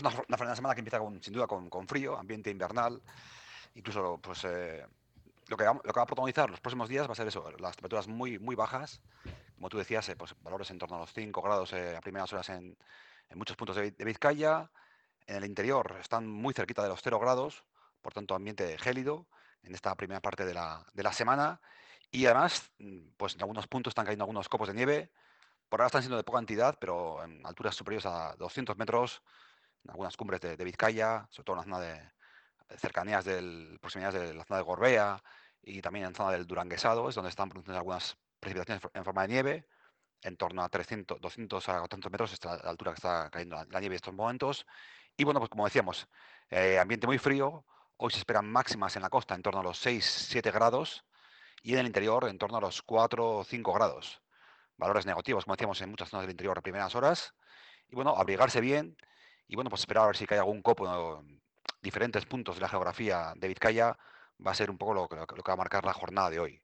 pues una, semana que empieza sin duda con, frío, ambiente invernal, incluso pues eh, lo, que va, a protagonizar los próximos días va a ser eso, las temperaturas muy, muy bajas, como tú decías, eh, pues valores en torno a los 5 grados eh, a primeras horas en, en muchos puntos de, de, Vizcaya, en el interior están muy cerquita de los 0 grados, por tanto ambiente gélido en esta primera parte de la, de la semana, y además, mm, pues en algunos puntos están cayendo algunos copos de nieve, por ahora están siendo de poca entidad, pero en alturas superiores a 200 metros, algunas cumbres de, de Vizcaya, sobre todo en la zona de cercanías del proximidades de la zona de Gorbea y también en la zona del Duranguesado, es donde están produciendo algunas precipitaciones en forma de nieve, en torno a 300, 200 a 400 metros, esta la altura que está cayendo la, nieve en estos momentos. Y bueno, pues como decíamos, eh, ambiente muy frío, hoy se esperan máximas en la costa en torno a los 6-7 grados y en el interior en torno a los 4 o 5 grados valores negativos, como decíamos, en muchas zonas del interior a primeras horas. Y bueno, abrigarse bien y bueno, pues esperar a ver si cae algún copo en diferentes puntos de la geografía de Vizcaya va a ser un poco lo, lo, lo que va a marcar la jornada de hoy.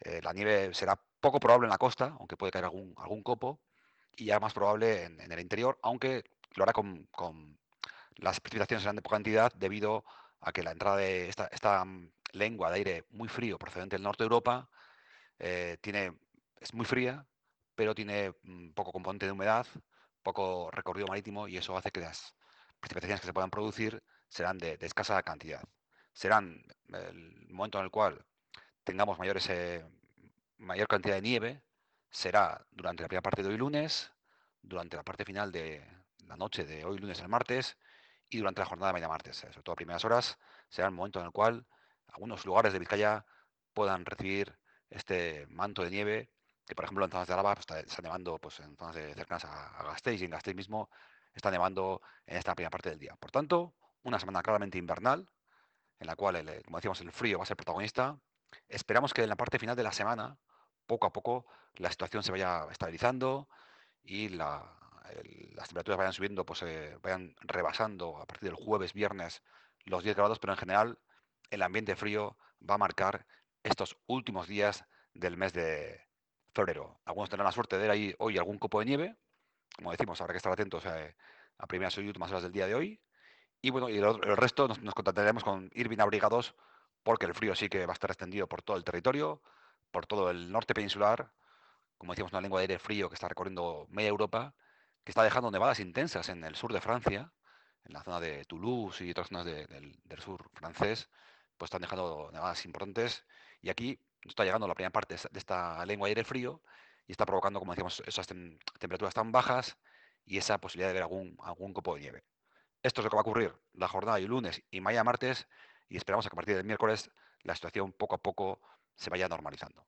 Eh, la nieve será poco probable en la costa, aunque puede caer algún, algún copo, y ya más probable en, el interior, aunque lo hará con, con, las precipitaciones serán de poca cantidad debido a que la entrada de esta, esta lengua de aire muy frío procedente del norte de Europa eh, tiene, es muy fría, pero tiene mm, poco componente de humedad, poco recorrido marítimo y eso hace que las precipitaciones que se puedan producir serán de, escasa cantidad. Serán el momento en el cual tengamos eh, mayor cantidad de nieve, será durante la primera parte de hoy lunes, durante la parte final de la noche de hoy lunes al martes y durante la jornada de mañana martes. Sobre todo a primeras horas será el momento en el cual algunos lugares de Vizcaya puedan recibir este manto de nieve que por ejemplo en zonas de Álava pues, está, está, nevando pues, en zonas cercanas a, a, Gasteiz y en Gasteiz mismo está nevando en esta primera parte del día. Por tanto, una semana claramente invernal, en la cual, el, como decíamos, el frío va a ser protagonista. Esperamos que en la parte final de la semana, poco a poco, la situación se vaya estabilizando y las temperaturas vayan subiendo, pues eh, vayan rebasando a partir del jueves, viernes, los 10 grados, pero en general el ambiente frío va a marcar estos últimos días del mes de, Algunos tendrán la suerte de ver ahí hoy algún copo de nieve. Como decimos, habrá que estar atentos eh, a primeras y últimas horas del día de hoy. Y bueno, y el, resto nos, nos, contentaremos con ir bien abrigados porque el frío sí que va a estar extendido por todo el territorio, por todo el norte peninsular. Como decíamos, una lengua de aire frío que está recorriendo media Europa, que está dejando nevadas intensas en el sur de Francia, en la zona de Toulouse y otras zonas de, del, del sur francés, pues están dejando nevadas importantes. Y aquí está llegando la primera parte de esta lengua de aire frío y está provocando, como decíamos, esas tem temperaturas tan bajas y esa posibilidad de ver algún, algún copo de nieve. Esto es lo que va a ocurrir la jornada de lunes y mañana martes y esperamos que a partir del miércoles la situación poco a poco se vaya normalizando.